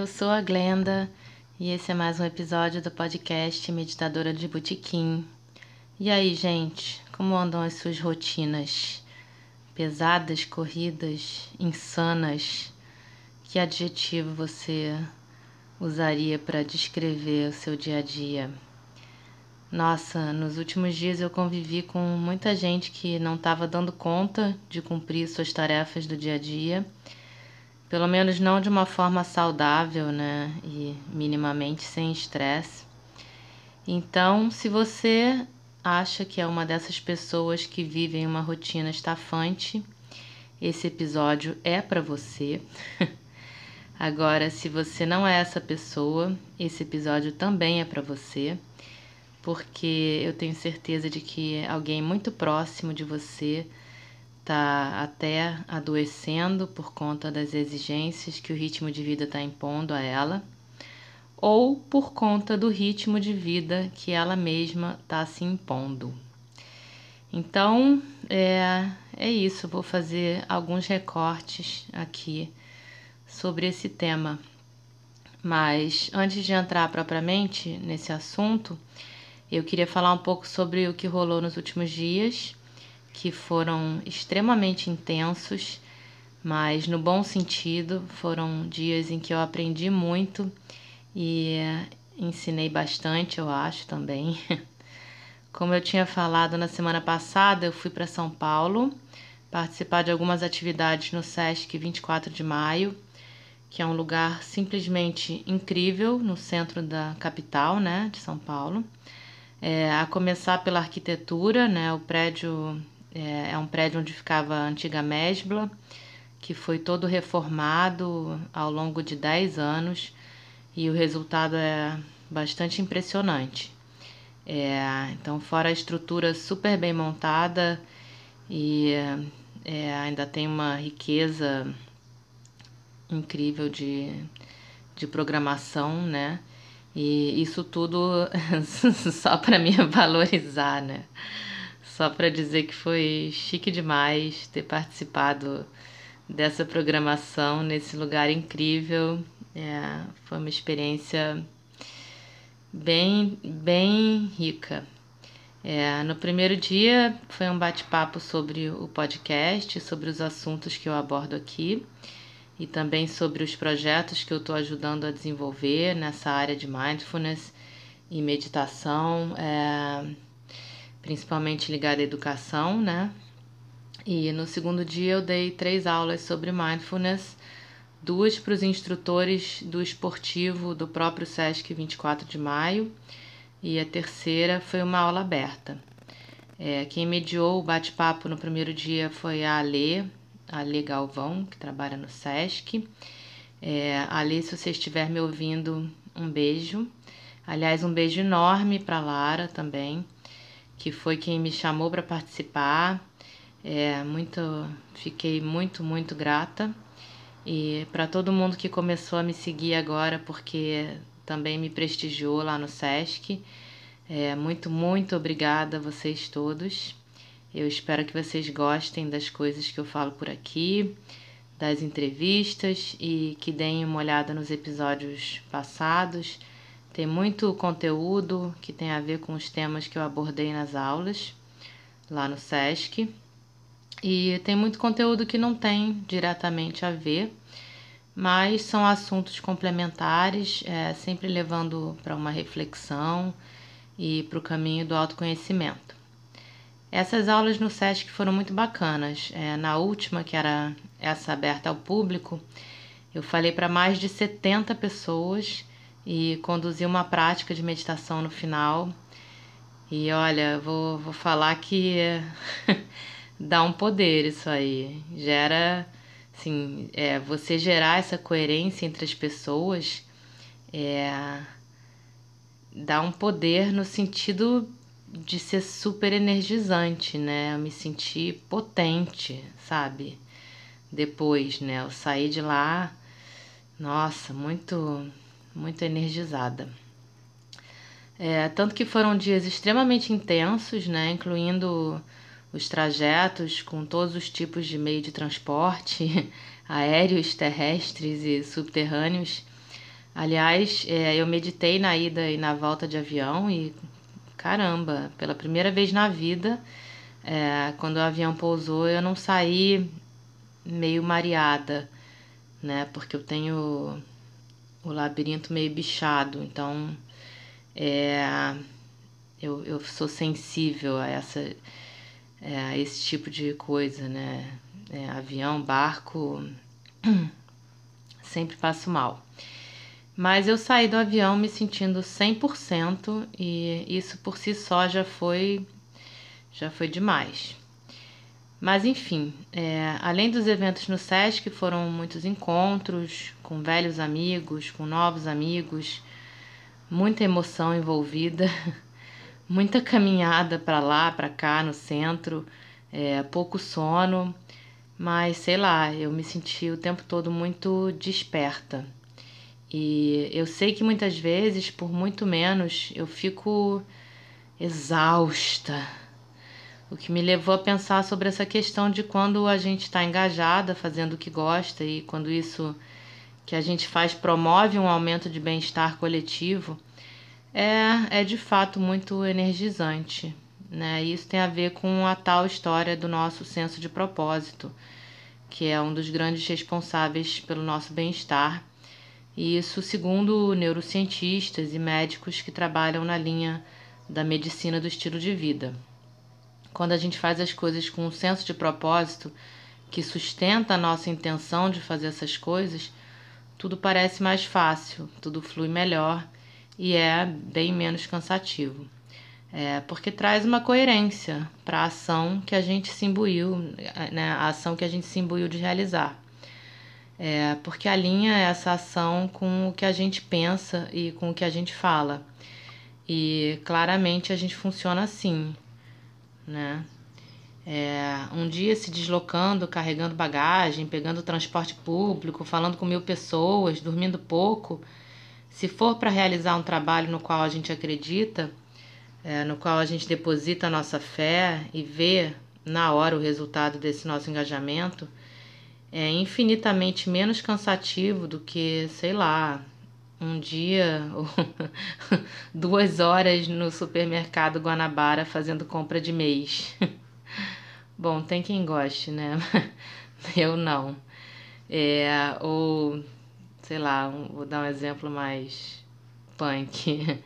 eu sou a Glenda e esse é mais um episódio do podcast Meditadora de Botequim. E aí, gente, como andam as suas rotinas? Pesadas, corridas, insanas? Que adjetivo você usaria para descrever o seu dia a dia? Nossa, nos últimos dias eu convivi com muita gente que não estava dando conta de cumprir suas tarefas do dia a dia pelo menos não de uma forma saudável, né? E minimamente sem estresse. Então, se você acha que é uma dessas pessoas que vivem uma rotina estafante, esse episódio é para você. Agora, se você não é essa pessoa, esse episódio também é para você, porque eu tenho certeza de que alguém muito próximo de você está até adoecendo por conta das exigências que o ritmo de vida está impondo a ela, ou por conta do ritmo de vida que ela mesma está se impondo. Então, é, é isso, vou fazer alguns recortes aqui sobre esse tema. Mas antes de entrar propriamente nesse assunto, eu queria falar um pouco sobre o que rolou nos últimos dias que foram extremamente intensos, mas no bom sentido, foram dias em que eu aprendi muito e ensinei bastante, eu acho também. Como eu tinha falado na semana passada, eu fui para São Paulo participar de algumas atividades no SESC 24 de maio, que é um lugar simplesmente incrível no centro da capital, né, de São Paulo. É, a começar pela arquitetura, né, o prédio é, é um prédio onde ficava a antiga Mesbla, que foi todo reformado ao longo de 10 anos e o resultado é bastante impressionante. É, então, fora a estrutura super bem montada e é, ainda tem uma riqueza incrível de, de programação, né? E isso tudo só para me valorizar, né? Só para dizer que foi chique demais ter participado dessa programação nesse lugar incrível. É, foi uma experiência bem, bem rica. É, no primeiro dia foi um bate-papo sobre o podcast, sobre os assuntos que eu abordo aqui e também sobre os projetos que eu estou ajudando a desenvolver nessa área de mindfulness e meditação. É, principalmente ligada à educação, né? E no segundo dia eu dei três aulas sobre mindfulness, duas para os instrutores do esportivo do próprio SESC 24 de maio e a terceira foi uma aula aberta. É, quem mediou o bate-papo no primeiro dia foi a Alê, a Alê Galvão, que trabalha no SESC. É, Alê, se você estiver me ouvindo, um beijo. Aliás, um beijo enorme para Lara também que foi quem me chamou para participar. É, muito, fiquei muito, muito grata. E para todo mundo que começou a me seguir agora, porque também me prestigiou lá no SESC. É, muito, muito obrigada a vocês todos. Eu espero que vocês gostem das coisas que eu falo por aqui, das entrevistas e que deem uma olhada nos episódios passados tem muito conteúdo que tem a ver com os temas que eu abordei nas aulas lá no SESC. E tem muito conteúdo que não tem diretamente a ver, mas são assuntos complementares, é, sempre levando para uma reflexão e para o caminho do autoconhecimento. Essas aulas no SESC foram muito bacanas. É, na última, que era essa aberta ao público, Eu falei para mais de 70 pessoas e conduzi uma prática de meditação no final. E olha, vou, vou falar que dá um poder isso aí. Gera, assim, é, você gerar essa coerência entre as pessoas é, dá um poder no sentido de ser super energizante, né? Eu me senti potente, sabe? Depois, né? Eu saí de lá, nossa, muito, muito energizada. É, tanto que foram dias extremamente intensos, né? Incluindo os trajetos com todos os tipos de meio de transporte, aéreos, terrestres e subterrâneos. Aliás, é, eu meditei na ida e na volta de avião e caramba, pela primeira vez na vida, é, quando o avião pousou, eu não saí meio mareada, né? Porque eu tenho o labirinto meio bichado, então é, eu, eu sou sensível a essa é, a esse tipo de coisa, né? É, avião, barco, sempre passo mal. Mas eu saí do avião me sentindo 100% e isso por si só já foi já foi demais. Mas enfim, é, além dos eventos no SESC, foram muitos encontros com velhos amigos, com novos amigos, muita emoção envolvida, muita caminhada para lá, para cá no centro, é, pouco sono, mas sei lá, eu me senti o tempo todo muito desperta. E eu sei que muitas vezes, por muito menos, eu fico exausta. O que me levou a pensar sobre essa questão de quando a gente está engajada, fazendo o que gosta, e quando isso que a gente faz promove um aumento de bem-estar coletivo, é, é de fato muito energizante. Né? Isso tem a ver com a tal história do nosso senso de propósito, que é um dos grandes responsáveis pelo nosso bem-estar e isso segundo neurocientistas e médicos que trabalham na linha da medicina do estilo de vida. Quando a gente faz as coisas com um senso de propósito que sustenta a nossa intenção de fazer essas coisas, tudo parece mais fácil, tudo flui melhor e é bem menos cansativo. É, porque traz uma coerência para a ação que a gente se imbuiu, né, a ação que a gente se imbuiu de realizar. É, porque alinha essa ação com o que a gente pensa e com o que a gente fala. E claramente a gente funciona assim, né? É, um dia se deslocando, carregando bagagem, pegando transporte público, falando com mil pessoas, dormindo pouco. Se for para realizar um trabalho no qual a gente acredita, é, no qual a gente deposita a nossa fé e vê na hora o resultado desse nosso engajamento, é infinitamente menos cansativo do que, sei lá, um dia duas horas no supermercado Guanabara fazendo compra de mês. Bom, tem quem goste, né? Eu não. É, ou, sei lá, vou dar um exemplo mais punk.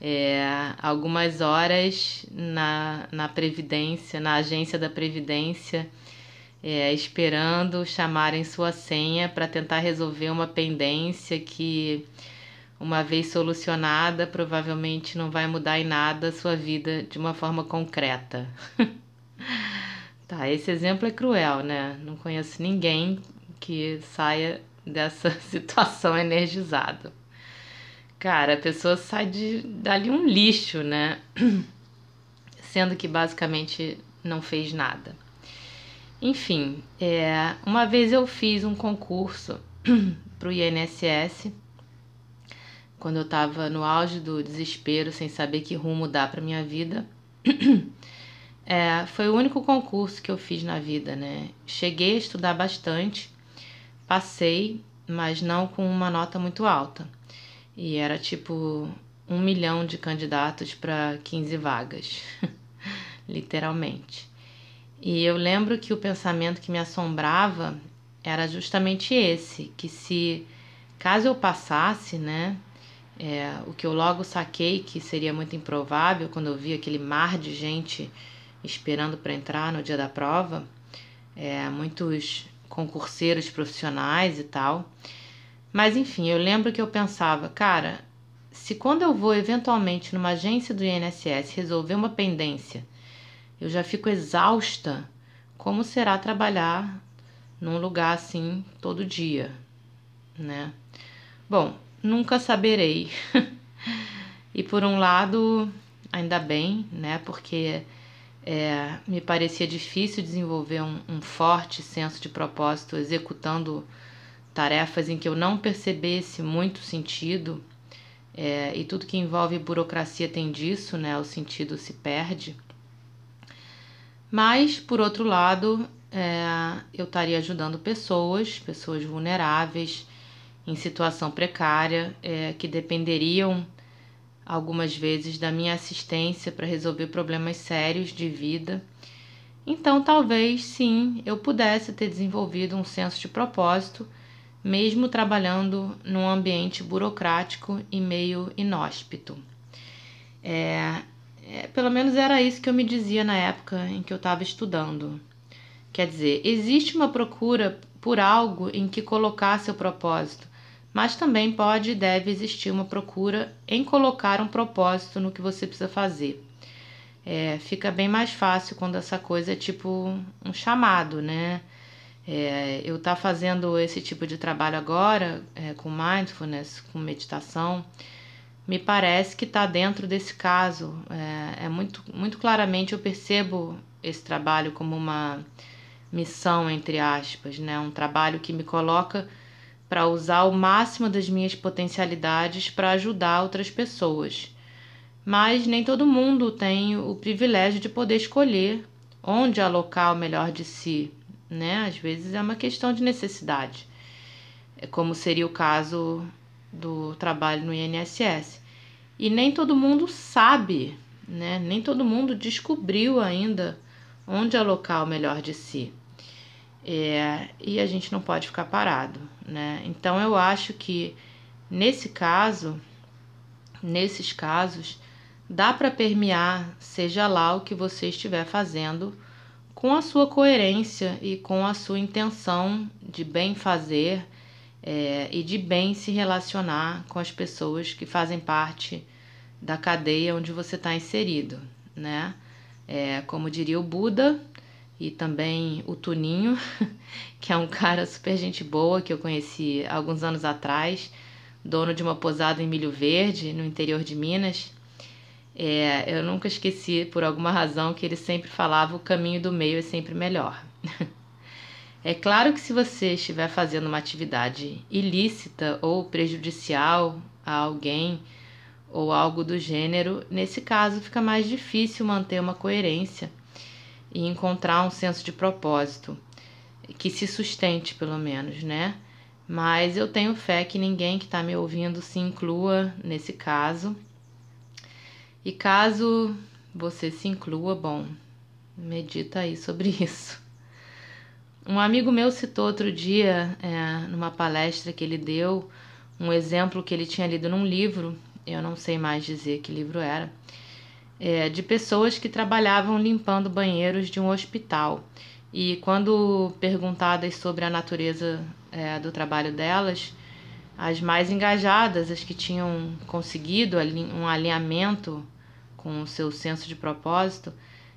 É, algumas horas na, na Previdência, na agência da Previdência é, esperando chamarem sua senha para tentar resolver uma pendência que, uma vez solucionada, provavelmente não vai mudar em nada a sua vida de uma forma concreta. tá, esse exemplo é cruel, né? Não conheço ninguém que saia dessa situação energizado. Cara, a pessoa sai de, dali um lixo, né? Sendo que basicamente não fez nada. Enfim, é, uma vez eu fiz um concurso para o INSS, quando eu estava no auge do desespero, sem saber que rumo dar para minha vida. É, foi o único concurso que eu fiz na vida, né? Cheguei a estudar bastante, passei, mas não com uma nota muito alta. E era tipo um milhão de candidatos para 15 vagas, literalmente. E eu lembro que o pensamento que me assombrava era justamente esse, que se caso eu passasse, né, é, o que eu logo saquei que seria muito improvável quando eu vi aquele mar de gente esperando para entrar no dia da prova, é, muitos concurseiros profissionais e tal, Mas enfim, eu lembro que eu pensava, cara, se quando eu vou eventualmente numa agência do INSS resolver uma pendência, eu já fico exausta, como será trabalhar num lugar assim todo dia, né? Bom, nunca saberei. e por um lado, ainda bem, né? Porque é, me parecia difícil desenvolver um, um forte senso de propósito executando tarefas em que eu não percebesse muito sentido. É, e tudo que envolve burocracia tem disso, né? O sentido se perde. Mas, por outro lado, é, eu estaria ajudando pessoas, pessoas vulneráveis, em situação precária, é, que dependeriam algumas vezes da minha assistência para resolver problemas sérios de vida. Então, talvez sim eu pudesse ter desenvolvido um senso de propósito, mesmo trabalhando num ambiente burocrático e meio inóspito. É, é, pelo menos era isso que eu me dizia na época em que eu estava estudando. Quer dizer, existe uma procura por algo em que colocar seu propósito, mas também pode e deve existir uma procura em colocar um propósito no que você precisa fazer. É, fica bem mais fácil quando essa coisa é tipo um chamado, né? É, eu estar tá fazendo esse tipo de trabalho agora, é, com mindfulness, com meditação, me parece que está dentro desse caso. É, é, muito, muito claramente eu percebo esse trabalho como uma missão, entre aspas, né? Um trabalho que me coloca para usar o máximo das minhas potencialidades para ajudar outras pessoas. Mas nem todo mundo tem o privilégio de poder escolher onde alocar o melhor de si, né? Às vezes é uma questão de necessidade, é como seria o caso do trabalho no INSS. E nem todo mundo sabe, né? Nem todo mundo descobriu ainda onde alocar o melhor de si. É, e a gente não pode ficar parado, né? Então eu acho que nesse caso, nesses casos, dá para permear, seja lá o que você estiver fazendo, com a sua coerência e com a sua intenção de bem fazer é, e de bem se relacionar com as pessoas que fazem parte da cadeia onde você está inserido, né? É, como diria o Buda, e também o Tuninho, que é um cara super gente boa que eu conheci alguns anos atrás, dono de uma posada em Milho Verde, no interior de Minas. É, eu nunca esqueci, por alguma razão, que ele sempre falava o caminho do meio é sempre melhor. É claro que se você estiver fazendo uma atividade ilícita ou prejudicial a alguém ou algo do gênero, nesse caso fica mais difícil manter uma coerência e encontrar um senso de propósito que se sustente, pelo menos, né? Mas eu tenho fé que ninguém que está me ouvindo se inclua nesse caso. E caso você se inclua, bom, medita aí sobre isso. Um amigo meu citou outro dia, é, numa palestra que ele deu, um exemplo que ele tinha lido num livro, eu não sei mais dizer que livro era, é, de pessoas que trabalhavam limpando banheiros de um hospital. E quando perguntadas sobre a natureza é, do trabalho delas, as mais engajadas, as que tinham conseguido um alinhamento com o seu senso de propósito,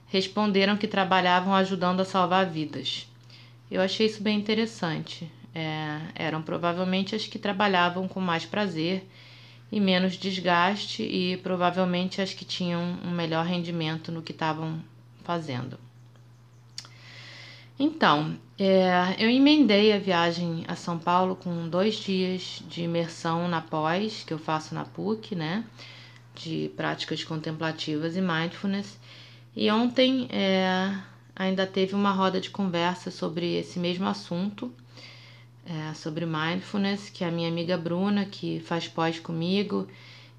responderam que trabalhavam ajudando a salvar vidas. Eu achei isso bem interessante. É, eram provavelmente as que trabalhavam com mais prazer e menos desgaste e provavelmente as que tinham um melhor rendimento no que estavam fazendo. Então, é, eu emendei a viagem a São Paulo com dois dias de imersão na pós, que eu faço na PUC, né? De práticas contemplativas e mindfulness. E ontem é, ainda teve uma roda de conversa sobre esse mesmo assunto é, sobre mindfulness, que é a minha amiga Bruna, que faz pós comigo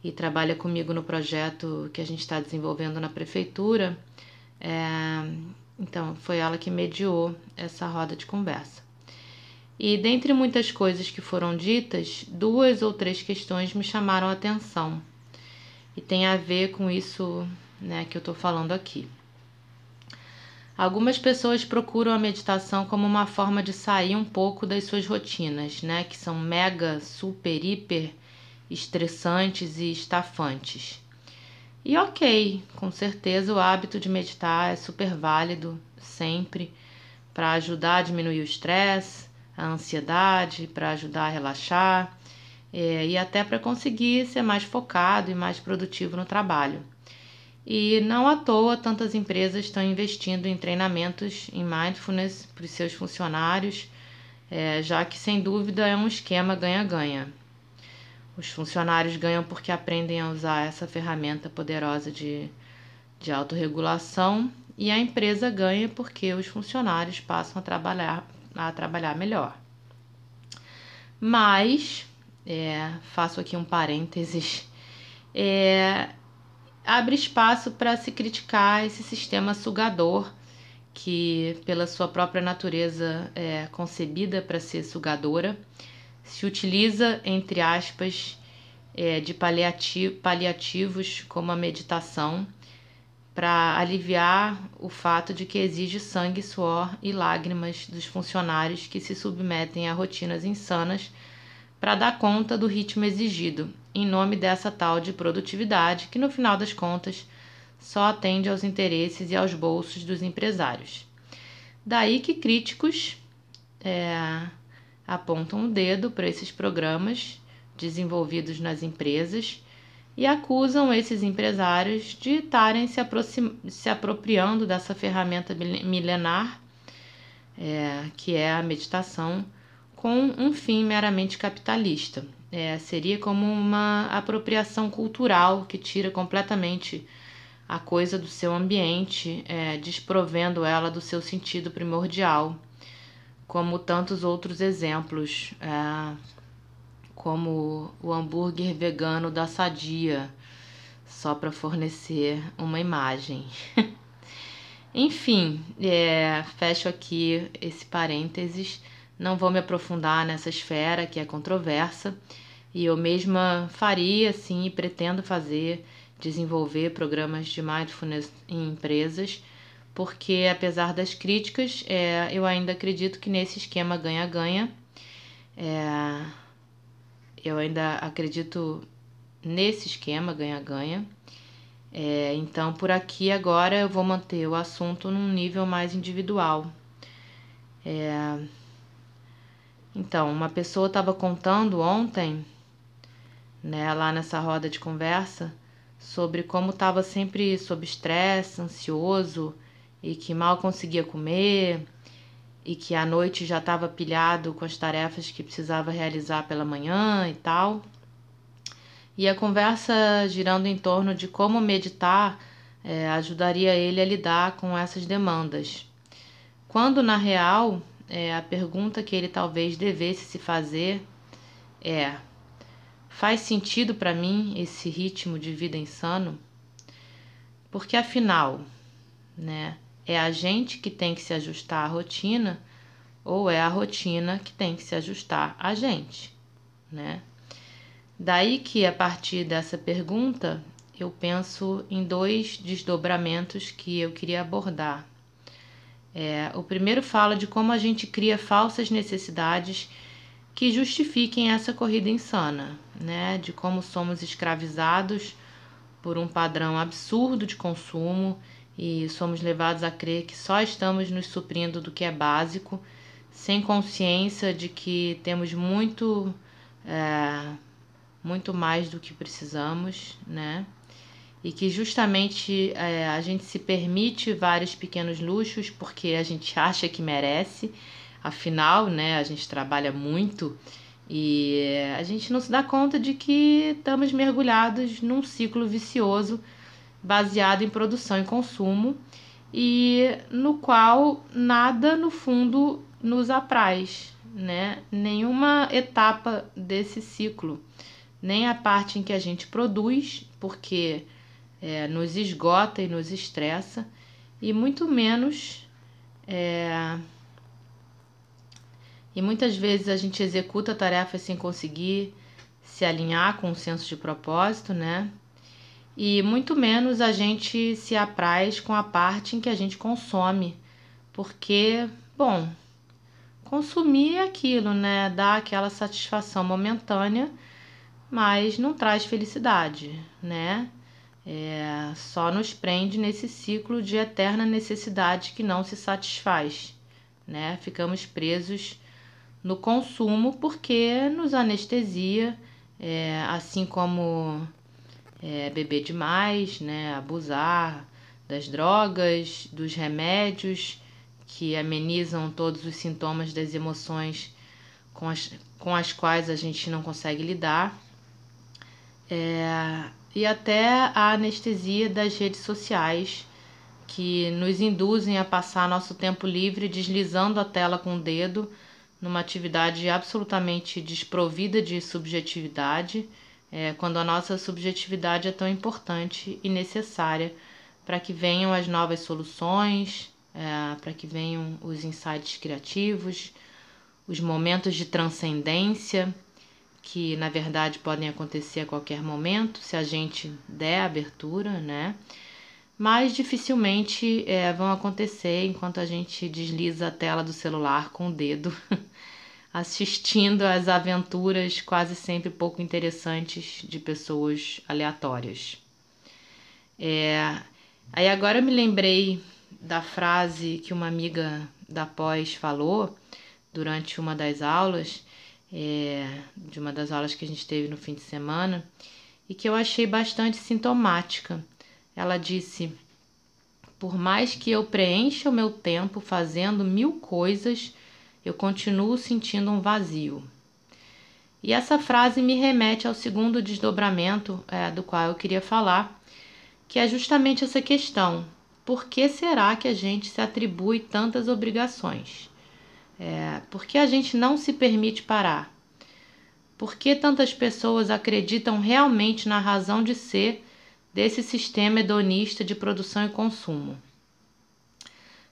e trabalha comigo no projeto que a gente está desenvolvendo na prefeitura. É, então, foi ela que mediou essa roda de conversa. E dentre muitas coisas que foram ditas, duas ou três questões me chamaram a atenção. E tem a ver com isso né, que eu estou falando aqui. Algumas pessoas procuram a meditação como uma forma de sair um pouco das suas rotinas, né? Que são mega, super, hiper estressantes e estafantes. E ok, com certeza o hábito de meditar é super válido sempre para ajudar a diminuir o estresse, a ansiedade, para ajudar a relaxar é, e até para conseguir ser mais focado e mais produtivo no trabalho. E não à toa tantas empresas estão investindo em treinamentos em mindfulness para os seus funcionários, é, já que sem dúvida é um esquema ganha-ganha. Os funcionários ganham porque aprendem a usar essa ferramenta poderosa de, de autorregulação e a empresa ganha porque os funcionários passam a trabalhar, a trabalhar melhor. Mas, é, faço aqui um parênteses, é, abre espaço para se criticar esse sistema sugador que, pela sua própria natureza, é concebida para ser sugadora, se utiliza, entre aspas, é, de paliati paliativos como a meditação para aliviar o fato de que exige sangue, suor e lágrimas dos funcionários que se submetem a rotinas insanas para dar conta do ritmo exigido em nome dessa tal de produtividade que, no final das contas, só atende aos interesses e aos bolsos dos empresários. Daí que críticos é, apontam o dedo para esses programas desenvolvidos nas empresas e acusam esses empresários de estarem se, se apropriando dessa ferramenta milenar, é, que é a meditação, com um fim meramente capitalista. É, seria como uma apropriação cultural que tira completamente a coisa do seu ambiente, é, desprovendo ela do seu sentido primordial, como tantos outros exemplos, é, como o hambúrguer vegano da Sadia, só para fornecer uma imagem. Enfim, é, fecho aqui esse parênteses não vou me aprofundar nessa esfera que é controversa e eu mesma faria, sim, e pretendo fazer, desenvolver programas de mindfulness em empresas, porque apesar das críticas, é, eu ainda acredito que nesse esquema ganha-ganha, é, eu ainda acredito nesse esquema ganha-ganha. É, então, por aqui agora eu vou manter o assunto num nível mais individual. É, então, uma pessoa estava contando ontem, né, lá nessa roda de conversa, sobre como estava sempre sob estresse, ansioso e que mal conseguia comer e que à noite já estava pilhado com as tarefas que precisava realizar pela manhã e tal. E a conversa girando em torno de como meditar é, ajudaria ele a lidar com essas demandas. Quando na real é, a pergunta que ele talvez devesse se fazer é: faz sentido para mim esse ritmo de vida insano? Porque afinal, né, é a gente que tem que se ajustar à rotina ou é a rotina que tem que se ajustar a gente, né? Daí que a partir dessa pergunta eu penso em dois desdobramentos que eu queria abordar é, o primeiro fala de como a gente cria falsas necessidades que justifiquem essa corrida insana, né? De como somos escravizados por um padrão absurdo de consumo e somos levados a crer que só estamos nos suprindo do que é básico, sem consciência de que temos muito, é, muito mais do que precisamos, né? E que justamente é, a gente se permite vários pequenos luxos porque a gente acha que merece, afinal, né, a gente trabalha muito e a gente não se dá conta de que estamos mergulhados num ciclo vicioso baseado em produção e consumo e no qual nada no fundo nos apraz, né? Nenhuma etapa desse ciclo, nem a parte em que a gente produz, porque é, nos esgota e nos estressa, e muito menos. É, e muitas vezes a gente executa tarefas sem conseguir se alinhar com o senso de propósito, né? E muito menos a gente se apraz com a parte em que a gente consome Porque, bom, consumir é aquilo, né? Dá aquela satisfação momentânea, mas não traz felicidade, né? É, só nos prende nesse ciclo de eterna necessidade que não se satisfaz, né? Ficamos presos no consumo porque nos anestesia, é, assim como é, beber demais, né? Abusar das drogas, dos remédios que amenizam todos os sintomas das emoções com as, com as quais a gente não consegue lidar. É, e até a anestesia das redes sociais, que nos induzem a passar nosso tempo livre deslizando a tela com o dedo, numa atividade absolutamente desprovida de subjetividade, é, quando a nossa subjetividade é tão importante e necessária para que venham as novas soluções, é, para que venham os insights criativos, os momentos de transcendência, que na verdade podem acontecer a qualquer momento, se a gente der abertura, né? Mas dificilmente é, vão acontecer enquanto a gente desliza a tela do celular com o dedo, assistindo às aventuras quase sempre pouco interessantes de pessoas aleatórias. É, aí agora eu me lembrei da frase que uma amiga da pós falou durante uma das aulas, é, de uma das aulas que a gente teve no fim de semana, e que eu achei bastante sintomática. Ela disse: Por mais que eu preencha o meu tempo fazendo mil coisas, eu continuo sentindo um vazio. E essa frase me remete ao segundo desdobramento é, do qual eu queria falar, que é justamente essa questão por que será que a gente se atribui tantas obrigações? É, por que a gente não se permite parar? Por que tantas pessoas acreditam realmente na razão de ser desse sistema hedonista de produção e consumo?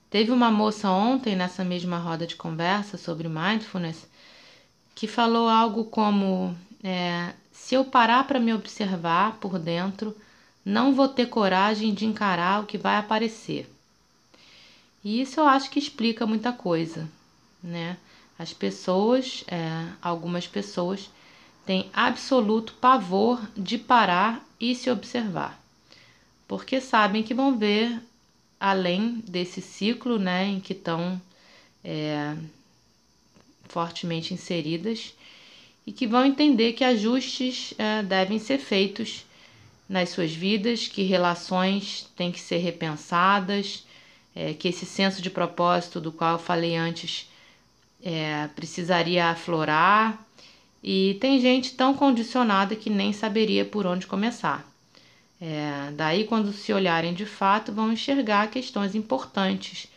Teve uma moça ontem, nessa mesma roda de conversa sobre mindfulness, que falou algo como: é, se eu parar para me observar por dentro, não vou ter coragem de encarar o que vai aparecer. E isso eu acho que explica muita coisa, né? As pessoas, é, algumas pessoas, têm absoluto pavor de parar e se observar, porque sabem que vão ver além desse ciclo, né, em que estão é, fortemente inseridas e que vão entender que ajustes é, devem ser feitos nas suas vidas, que relações têm que ser repensadas, é, que esse senso de propósito do qual eu falei antes é, precisaria aflorar. E tem gente tão condicionada que nem saberia por onde começar. É, daí, quando se olharem de fato, vão enxergar questões importantes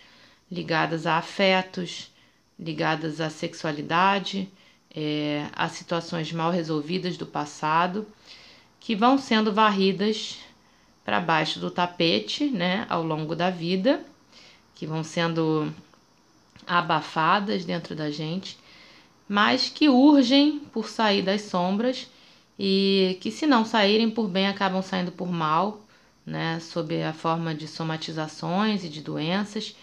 ligadas a afetos, ligadas à sexualidade, é, a situações mal resolvidas do passado que vão sendo varridas para baixo do tapete, né, ao longo da vida, que vão sendo abafadas dentro da gente, mas que urgem por sair das sombras e que se não saírem por bem acabam saindo por mal, né, sob a forma de somatizações e de doenças.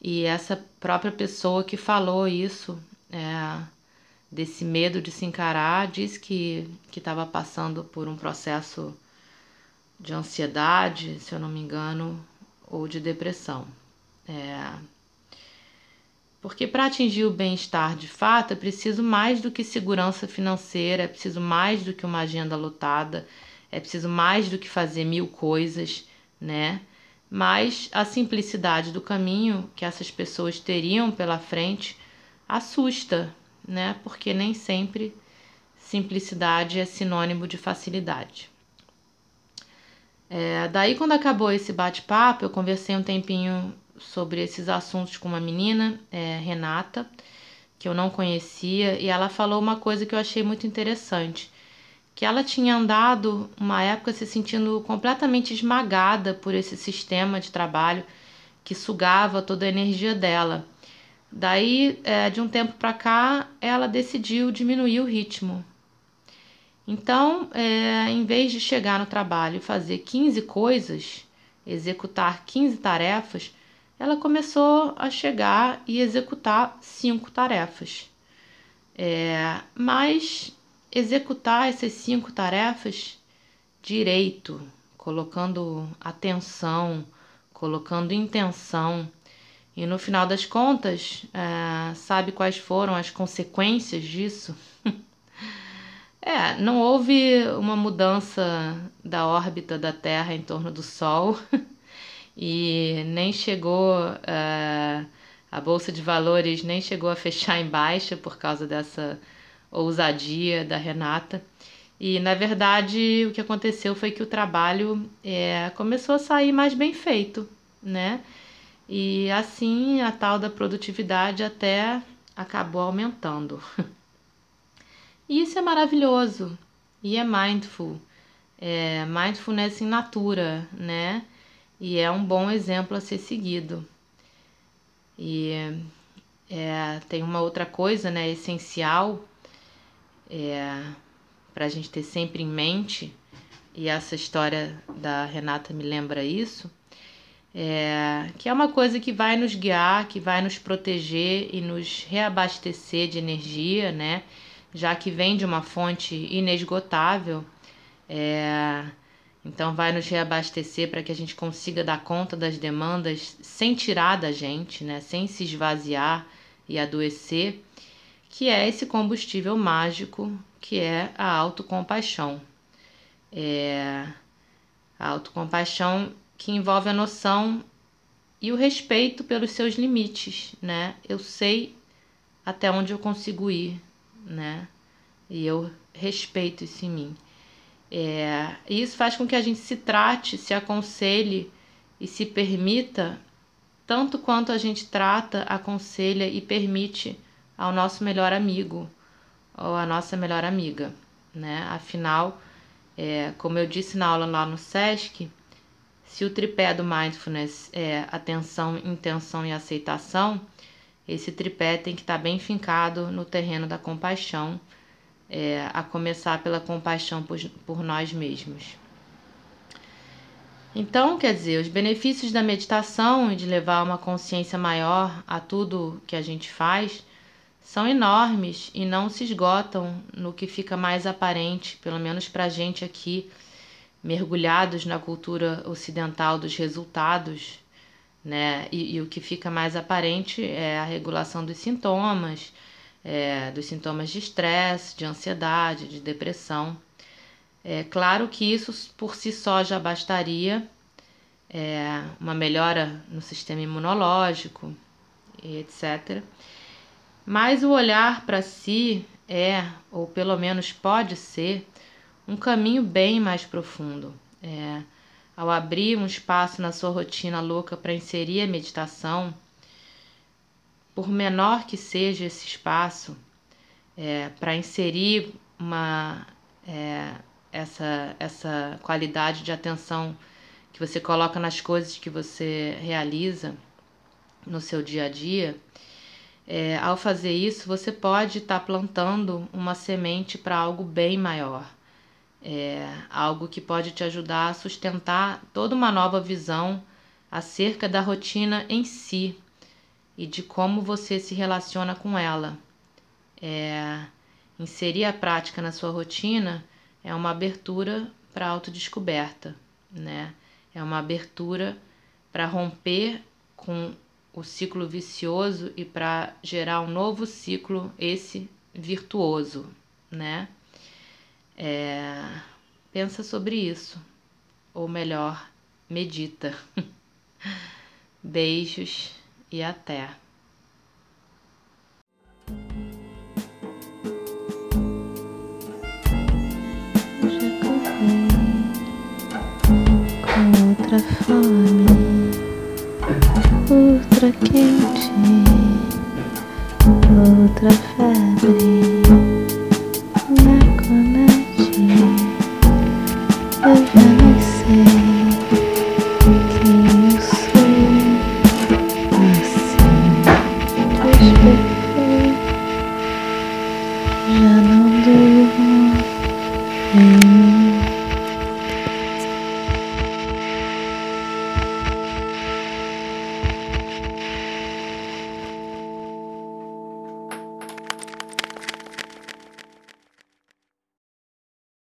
E essa própria pessoa que falou isso, é, desse medo de se encarar, diz que estava passando por um processo de ansiedade, se eu não me engano, ou de depressão. É... Porque para atingir o bem-estar de fato é preciso mais do que segurança financeira, é preciso mais do que uma agenda lotada, é preciso mais do que fazer mil coisas, né? Mas a simplicidade do caminho que essas pessoas teriam pela frente assusta, né? Porque nem sempre simplicidade é sinônimo de facilidade. É, daí, quando acabou esse bate-papo, eu conversei um tempinho sobre esses assuntos com uma menina, é, Renata, que eu não conhecia, e ela falou uma coisa que eu achei muito interessante. Que ela tinha andado uma época se sentindo completamente esmagada por esse sistema de trabalho que sugava toda a energia dela. Daí, é, de um tempo para cá, ela decidiu diminuir o ritmo. Então, é, em vez de chegar no trabalho e fazer 15 coisas, executar 15 tarefas, ela começou a chegar e executar cinco tarefas. É, mas executar essas cinco tarefas direito, colocando atenção, colocando intenção. E no final das contas, é, sabe quais foram as consequências disso? é, não houve uma mudança da órbita da Terra em torno do Sol e nem chegou. É, a Bolsa de Valores nem chegou a fechar em baixa por causa dessa ousadia da Renata. E na verdade o que aconteceu foi que o trabalho é, começou a sair mais bem feito, né? E assim a tal da produtividade até acabou aumentando. e isso é maravilhoso e é mindful, é mindfulness in natura, né? E é um bom exemplo a ser seguido. E é, tem uma outra coisa, né, essencial é, para a gente ter sempre em mente, e essa história da Renata me lembra isso, é, que é uma coisa que vai nos guiar, que vai nos proteger e nos reabastecer de energia, né? Já que vem de uma fonte inesgotável, é, então vai nos reabastecer para que a gente consiga dar conta das demandas sem tirar da gente, né? Sem se esvaziar e adoecer que é esse combustível mágico que é a autocompaixão. É a autocompaixão que envolve a noção e o respeito pelos seus limites, né? Eu sei até onde eu consigo ir, né? E eu respeito isso em mim. É, isso faz com que a gente se trate, se aconselhe e se permita tanto quanto a gente trata, aconselha e permite ao nosso melhor amigo ou à nossa melhor amiga, né? Afinal, é, como eu disse na aula lá no SESC, se o tripé do mindfulness é atenção, intenção e aceitação, esse tripé tem que estar tá bem fincado no terreno da compaixão, é, a começar pela compaixão por, por nós mesmos. Então, quer dizer, os benefícios da meditação e de levar uma consciência maior a tudo que a gente faz são enormes e não se esgotam no que fica mais aparente, pelo menos para a gente aqui, mergulhados na cultura ocidental dos resultados, né? E, e, o que fica mais aparente é a regulação dos sintomas, é, dos sintomas de estresse, de ansiedade, de depressão. É claro que isso por si só já bastaria, é, uma melhora no sistema imunológico, etc. Mas o olhar para si é, ou pelo menos pode ser, um caminho bem mais profundo. É, ao abrir um espaço na sua rotina louca para inserir a meditação, por menor que seja esse espaço, é, para inserir uma, é, essa, essa qualidade de atenção que você coloca nas coisas que você realiza no seu dia a dia, é, ao fazer isso, você pode estar tá plantando uma semente para algo bem maior. É, algo que pode te ajudar a sustentar toda uma nova visão acerca da rotina em si e de como você se relaciona com ela. É, inserir a prática na sua rotina é uma abertura para autodescoberta, né? É uma abertura para romper com o ciclo vicioso e para gerar um novo ciclo, esse virtuoso, né? É, pensa sobre isso, ou melhor, medita. Beijos e até. outra fome outra quente, outra febre me acomete. Eu já